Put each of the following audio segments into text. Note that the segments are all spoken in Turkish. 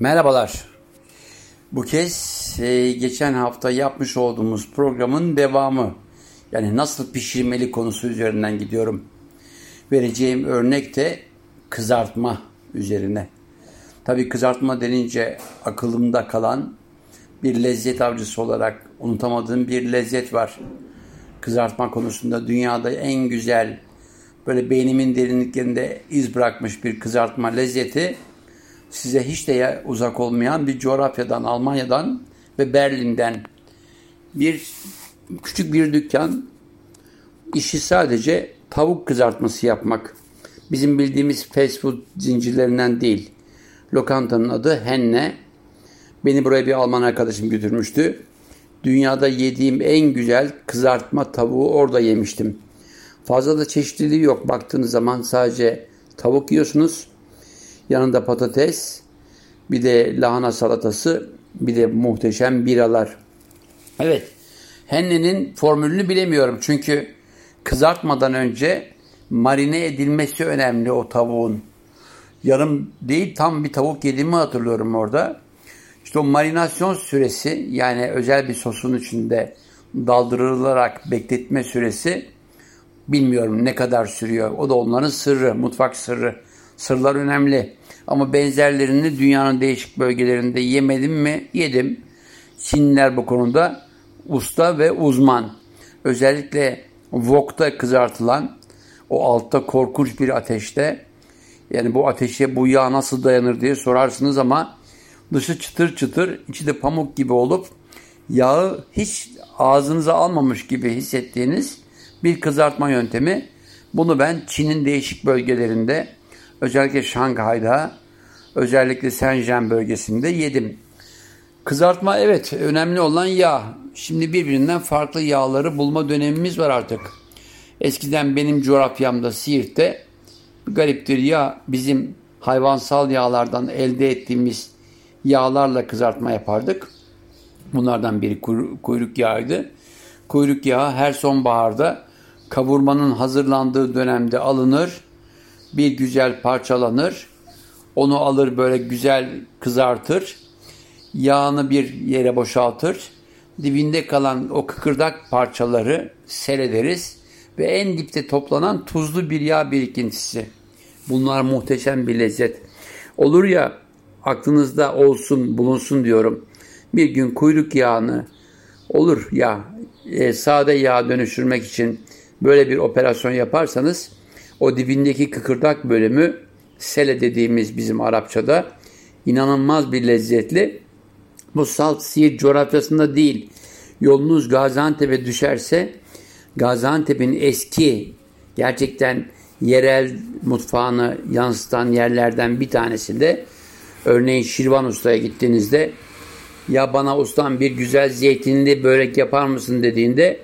Merhabalar. Bu kez e, geçen hafta yapmış olduğumuz programın devamı. Yani nasıl pişirmeli konusu üzerinden gidiyorum. Vereceğim örnek de kızartma üzerine. Tabii kızartma denince akılımda kalan bir lezzet avcısı olarak unutamadığım bir lezzet var. Kızartma konusunda dünyada en güzel böyle beynimin derinliklerinde iz bırakmış bir kızartma lezzeti size hiç de uzak olmayan bir coğrafyadan, Almanya'dan ve Berlin'den bir küçük bir dükkan işi sadece tavuk kızartması yapmak. Bizim bildiğimiz fast food zincirlerinden değil. Lokantanın adı Henne. Beni buraya bir Alman arkadaşım götürmüştü. Dünyada yediğim en güzel kızartma tavuğu orada yemiştim. Fazla da çeşitliliği yok. Baktığınız zaman sadece tavuk yiyorsunuz. Yanında patates, bir de lahana salatası, bir de muhteşem biralar. Evet, hennenin formülünü bilemiyorum. Çünkü kızartmadan önce marine edilmesi önemli o tavuğun. Yarım değil tam bir tavuk yediğimi hatırlıyorum orada. İşte o marinasyon süresi yani özel bir sosun içinde daldırılarak bekletme süresi bilmiyorum ne kadar sürüyor. O da onların sırrı, mutfak sırrı. Sırlar önemli. Ama benzerlerini dünyanın değişik bölgelerinde yemedim mi? Yedim. Çinliler bu konuda usta ve uzman. Özellikle wokta kızartılan o altta korkunç bir ateşte yani bu ateşe bu yağ nasıl dayanır diye sorarsınız ama dışı çıtır çıtır içi de pamuk gibi olup yağı hiç ağzınıza almamış gibi hissettiğiniz bir kızartma yöntemi. Bunu ben Çin'in değişik bölgelerinde özellikle Şanghay'da özellikle Shenzhen bölgesinde yedim. Kızartma evet önemli olan yağ. Şimdi birbirinden farklı yağları bulma dönemimiz var artık. Eskiden benim coğrafyamda Siirt'te gariptir ya bizim hayvansal yağlardan elde ettiğimiz yağlarla kızartma yapardık. Bunlardan biri kuyruk yağıydı. Kuyruk yağı her sonbaharda kavurmanın hazırlandığı dönemde alınır, bir güzel parçalanır, onu alır böyle güzel kızartır. Yağını bir yere boşaltır. Dibinde kalan o kıkırdak parçaları serederiz ve en dipte toplanan tuzlu bir yağ birikintisi. Bunlar muhteşem bir lezzet. Olur ya aklınızda olsun bulunsun diyorum. Bir gün kuyruk yağını olur ya e, sade yağ dönüştürmek için böyle bir operasyon yaparsanız o dibindeki kıkırdak bölümü sele dediğimiz bizim Arapçada inanılmaz bir lezzetli. Bu salt Siirt coğrafyasında değil. Yolunuz Gaziantep'e düşerse Gaziantep'in eski gerçekten yerel mutfağını yansıtan yerlerden bir tanesi de örneğin Şirvan Usta'ya gittiğinizde ya bana ustam bir güzel zeytinli börek yapar mısın dediğinde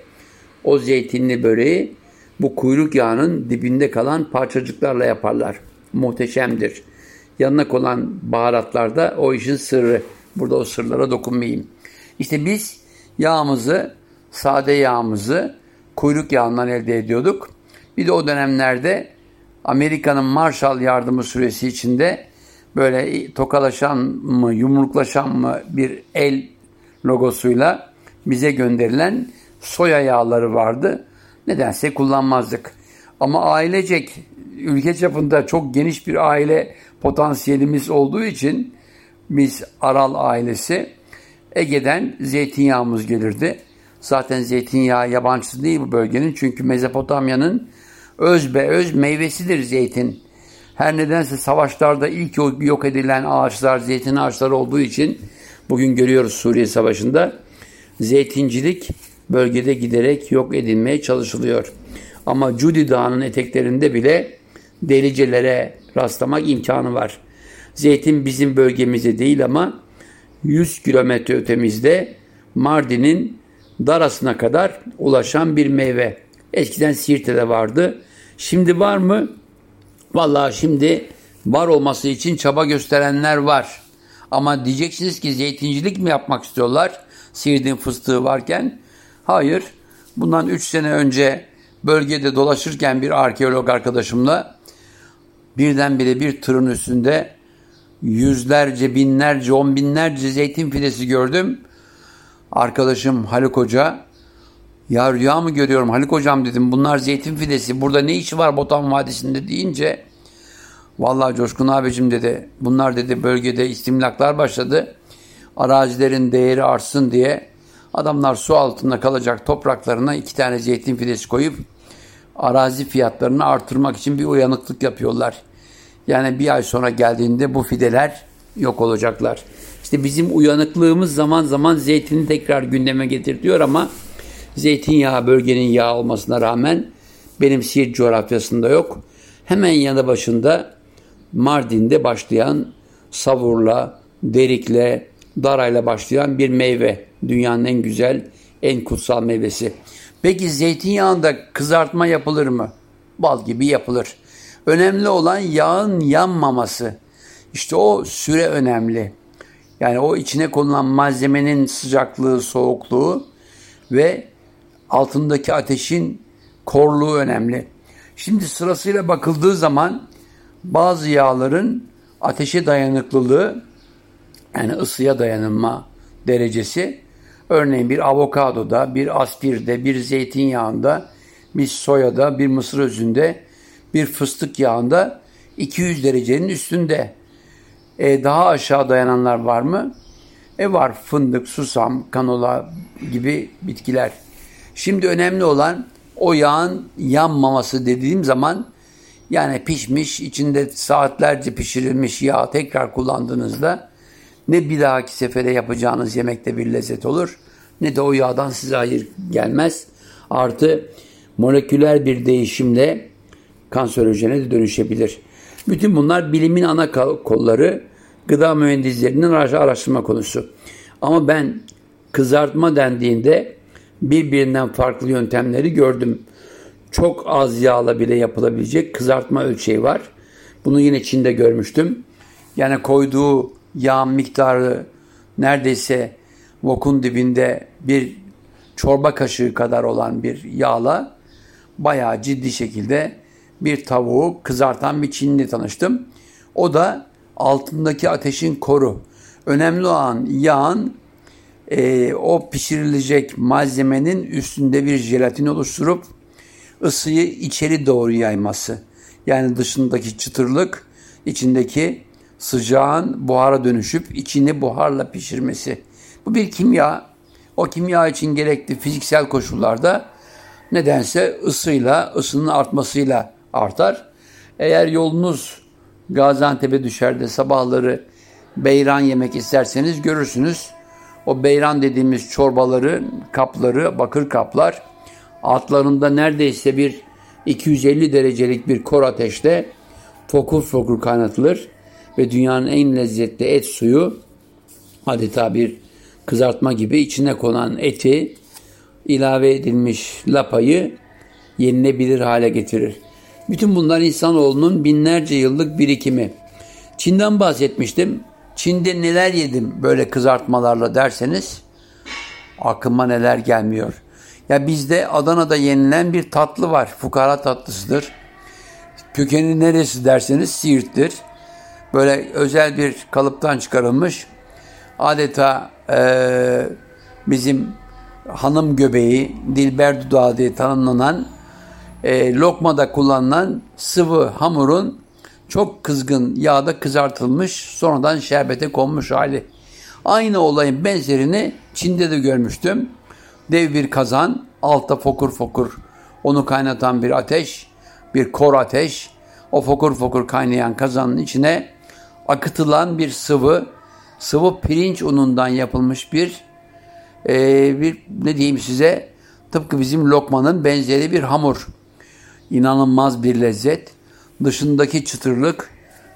o zeytinli böreği bu kuyruk yağının dibinde kalan parçacıklarla yaparlar muhteşemdir. Yanına konan baharatlar da o işin sırrı. Burada o sırlara dokunmayayım. İşte biz yağımızı, sade yağımızı kuyruk yağından elde ediyorduk. Bir de o dönemlerde Amerika'nın Marshall yardımı süresi içinde böyle tokalaşan mı, yumruklaşan mı bir el logosuyla bize gönderilen soya yağları vardı. Nedense kullanmazdık. Ama ailecek ülke çapında çok geniş bir aile potansiyelimiz olduğu için biz Aral ailesi Ege'den zeytinyağımız gelirdi. Zaten zeytinyağı yabancısı değil bu bölgenin çünkü Mezopotamya'nın öz be öz meyvesidir zeytin. Her nedense savaşlarda ilk yok edilen ağaçlar zeytin ağaçları olduğu için bugün görüyoruz Suriye Savaşı'nda zeytincilik bölgede giderek yok edilmeye çalışılıyor. Ama Cudi Dağı'nın eteklerinde bile delicelere rastlamak imkanı var. Zeytin bizim bölgemizde değil ama 100 kilometre ötemizde Mardin'in darasına kadar ulaşan bir meyve. Eskiden Siirt'te de vardı. Şimdi var mı? Vallahi şimdi var olması için çaba gösterenler var. Ama diyeceksiniz ki zeytincilik mi yapmak istiyorlar? Siirt'in fıstığı varken. Hayır. Bundan 3 sene önce bölgede dolaşırken bir arkeolog arkadaşımla birdenbire bir tırın üstünde yüzlerce, binlerce, on binlerce zeytin fidesi gördüm. Arkadaşım Haluk Hoca, ya rüya mı görüyorum Haluk Hocam dedim bunlar zeytin fidesi burada ne işi var Botan Vadisi'nde deyince Vallahi Coşkun abicim dedi bunlar dedi bölgede istimlaklar başladı. Arazilerin değeri artsın diye adamlar su altında kalacak topraklarına iki tane zeytin fidesi koyup arazi fiyatlarını artırmak için bir uyanıklık yapıyorlar. Yani bir ay sonra geldiğinde bu fideler yok olacaklar. İşte bizim uyanıklığımız zaman zaman zeytini tekrar gündeme getirtiyor ama zeytinyağı bölgenin yağ olmasına rağmen benim Siirt coğrafyasında yok. Hemen yanı başında Mardin'de başlayan savurla, derikle, darayla başlayan bir meyve. Dünyanın en güzel, en kutsal meyvesi. Peki zeytinyağında kızartma yapılır mı? Bal gibi yapılır. Önemli olan yağın yanmaması. İşte o süre önemli. Yani o içine konulan malzemenin sıcaklığı, soğukluğu ve altındaki ateşin korluğu önemli. Şimdi sırasıyla bakıldığı zaman bazı yağların ateşe dayanıklılığı yani ısıya dayanılma derecesi örneğin bir avokadoda, bir aspirde, bir zeytinyağında, bir soyada, bir mısır özünde, bir fıstık yağında 200 derecenin üstünde. E, daha aşağı dayananlar var mı? E var fındık, susam, kanola gibi bitkiler. Şimdi önemli olan o yağın yanmaması dediğim zaman yani pişmiş, içinde saatlerce pişirilmiş yağ tekrar kullandığınızda ne bir dahaki sefere yapacağınız yemekte bir lezzet olur ne de o yağdan size hayır gelmez. Artı moleküler bir değişimle kanserojene de dönüşebilir. Bütün bunlar bilimin ana kolları gıda mühendislerinin araştırma konusu. Ama ben kızartma dendiğinde birbirinden farklı yöntemleri gördüm çok az yağla bile yapılabilecek kızartma ölçeği var. Bunu yine Çin'de görmüştüm. Yani koyduğu yağ miktarı neredeyse vokun dibinde bir çorba kaşığı kadar olan bir yağla bayağı ciddi şekilde bir tavuğu kızartan bir Çinli tanıştım. O da altındaki ateşin koru. Önemli olan yağın e, o pişirilecek malzemenin üstünde bir jelatin oluşturup ısıyı içeri doğru yayması. Yani dışındaki çıtırlık içindeki sıcağın buhara dönüşüp içini buharla pişirmesi. Bu bir kimya. O kimya için gerekli fiziksel koşullarda nedense ısıyla, ısının artmasıyla artar. Eğer yolunuz Gaziantep'e düşer de sabahları beyran yemek isterseniz görürsünüz. O beyran dediğimiz çorbaları, kapları, bakır kaplar altlarında neredeyse bir 250 derecelik bir kor ateşte fokur fokur kaynatılır ve dünyanın en lezzetli et suyu adeta bir kızartma gibi içine konan eti ilave edilmiş lapayı yenilebilir hale getirir. Bütün bunlar insanoğlunun binlerce yıllık birikimi. Çin'den bahsetmiştim. Çin'de neler yedim böyle kızartmalarla derseniz aklıma neler gelmiyor. Ya bizde Adana'da yenilen bir tatlı var. Fukara tatlısıdır. Kökeni neresi derseniz Siirt'tir. Böyle özel bir kalıptan çıkarılmış. Adeta e, bizim hanım göbeği, dilber dudağı diye tanımlanan e, lokmada kullanılan sıvı hamurun çok kızgın yağda kızartılmış sonradan şerbete konmuş hali. Aynı olayın benzerini Çin'de de görmüştüm dev bir kazan, altta fokur fokur onu kaynatan bir ateş, bir kor ateş. O fokur fokur kaynayan kazanın içine akıtılan bir sıvı, sıvı pirinç unundan yapılmış bir e, bir ne diyeyim size tıpkı bizim lokmanın benzeri bir hamur. İnanılmaz bir lezzet. Dışındaki çıtırlık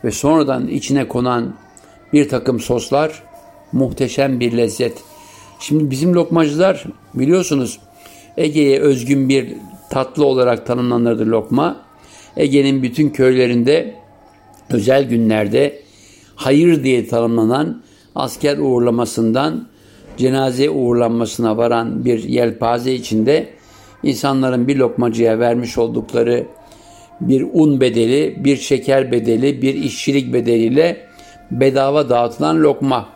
ve sonradan içine konan bir takım soslar muhteşem bir lezzet. Şimdi bizim lokmacılar biliyorsunuz Ege'ye özgün bir tatlı olarak tanımlanırdı lokma. Ege'nin bütün köylerinde özel günlerde hayır diye tanımlanan asker uğurlamasından cenaze uğurlanmasına varan bir yelpaze içinde insanların bir lokmacıya vermiş oldukları bir un bedeli, bir şeker bedeli, bir işçilik bedeliyle bedava dağıtılan lokma.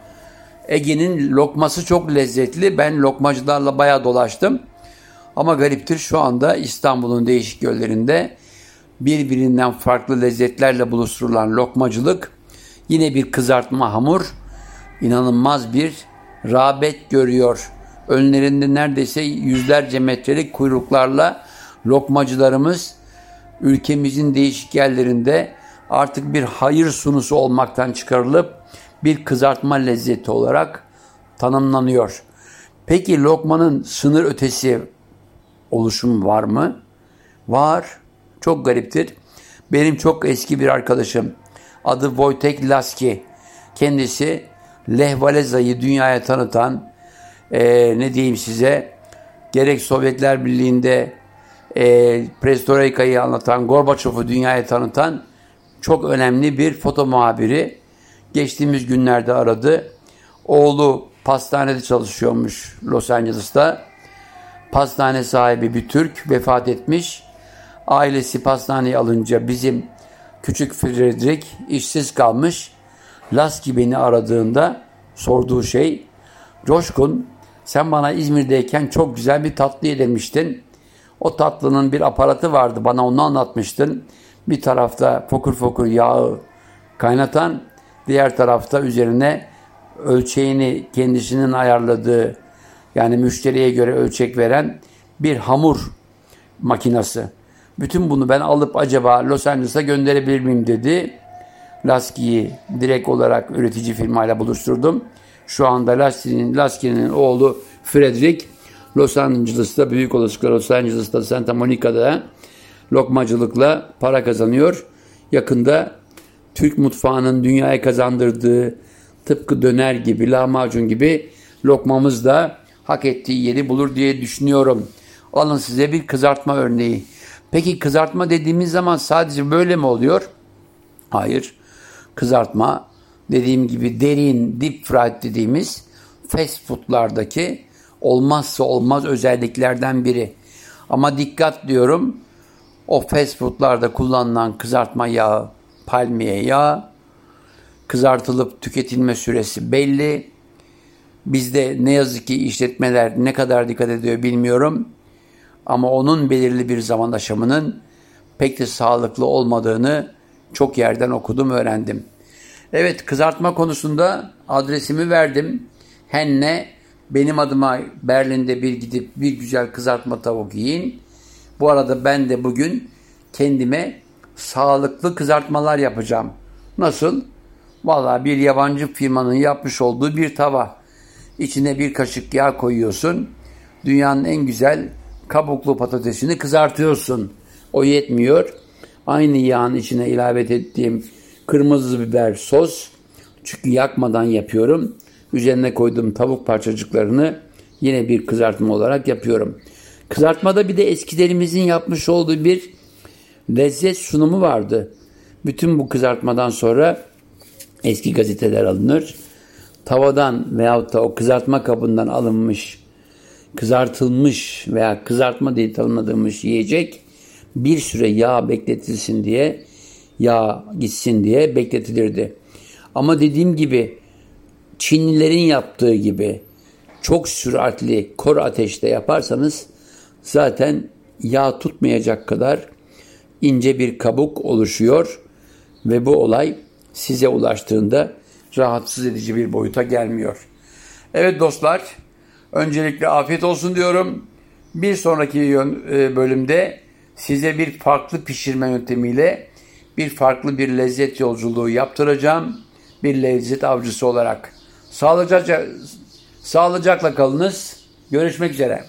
Ege'nin lokması çok lezzetli. Ben lokmacılarla bayağı dolaştım. Ama gariptir şu anda İstanbul'un değişik yollarında birbirinden farklı lezzetlerle buluşturulan lokmacılık yine bir kızartma hamur inanılmaz bir rağbet görüyor. Önlerinde neredeyse yüzlerce metrelik kuyruklarla lokmacılarımız ülkemizin değişik yerlerinde artık bir hayır sunusu olmaktan çıkarılıp bir kızartma lezzeti olarak tanımlanıyor. Peki lokmanın sınır ötesi oluşum var mı? Var. Çok gariptir. Benim çok eski bir arkadaşım adı Wojtek Laski. Kendisi Lehvaleza'yı dünyaya tanıtan e, ne diyeyim size gerek Sovyetler Birliği'nde e, Perestroika'yı anlatan, Gorbaçov'u dünyaya tanıtan çok önemli bir foto muhabiri. Geçtiğimiz günlerde aradı. Oğlu pastanede çalışıyormuş Los Angeles'ta. Pastane sahibi bir Türk vefat etmiş. Ailesi pastaneyi alınca bizim küçük Frederick işsiz kalmış. Laski beni aradığında sorduğu şey Coşkun sen bana İzmir'deyken çok güzel bir tatlı yedirmiştin. O tatlının bir aparatı vardı bana onu anlatmıştın. Bir tarafta fokur fokur yağı kaynatan, diğer tarafta üzerine ölçeğini kendisinin ayarladığı yani müşteriye göre ölçek veren bir hamur makinası. Bütün bunu ben alıp acaba Los Angeles'a gönderebilir miyim dedi. Laski'yi direkt olarak üretici firmayla buluşturdum. Şu anda Laski'nin Laski'nin oğlu Frederick Los Angeles'ta büyük olasılıkla Los Angeles'ta Santa Monica'da lokmacılıkla para kazanıyor. Yakında Türk mutfağının dünyaya kazandırdığı tıpkı döner gibi, lahmacun gibi lokmamız da hak ettiği yeri bulur diye düşünüyorum. Alın size bir kızartma örneği. Peki kızartma dediğimiz zaman sadece böyle mi oluyor? Hayır. Kızartma dediğim gibi derin, deep fried dediğimiz fast foodlardaki olmazsa olmaz özelliklerden biri. Ama dikkat diyorum o fast foodlarda kullanılan kızartma yağı palmiye yağı kızartılıp tüketilme süresi belli. Bizde ne yazık ki işletmeler ne kadar dikkat ediyor bilmiyorum. Ama onun belirli bir zaman aşımının pek de sağlıklı olmadığını çok yerden okudum, öğrendim. Evet, kızartma konusunda adresimi verdim. Henne benim adıma Berlin'de bir gidip bir güzel kızartma tavuk yiyin. Bu arada ben de bugün kendime sağlıklı kızartmalar yapacağım. Nasıl? Valla bir yabancı firmanın yapmış olduğu bir tava. İçine bir kaşık yağ koyuyorsun. Dünyanın en güzel kabuklu patatesini kızartıyorsun. O yetmiyor. Aynı yağın içine ilave ettiğim kırmızı biber sos. Çünkü yakmadan yapıyorum. Üzerine koyduğum tavuk parçacıklarını yine bir kızartma olarak yapıyorum. Kızartmada bir de eskilerimizin yapmış olduğu bir lezzet sunumu vardı. Bütün bu kızartmadan sonra eski gazeteler alınır. Tavadan veyahut da o kızartma kabından alınmış kızartılmış veya kızartma diye tanımladığımız yiyecek bir süre yağ bekletilsin diye yağ gitsin diye bekletilirdi. Ama dediğim gibi Çinlilerin yaptığı gibi çok süratli kor ateşte yaparsanız zaten yağ tutmayacak kadar ince bir kabuk oluşuyor ve bu olay size ulaştığında rahatsız edici bir boyuta gelmiyor. Evet dostlar, öncelikle afiyet olsun diyorum. Bir sonraki e, bölümde size bir farklı pişirme yöntemiyle bir farklı bir lezzet yolculuğu yaptıracağım. Bir lezzet avcısı olarak. Sağlıcakla, sağlıcakla kalınız. Görüşmek üzere.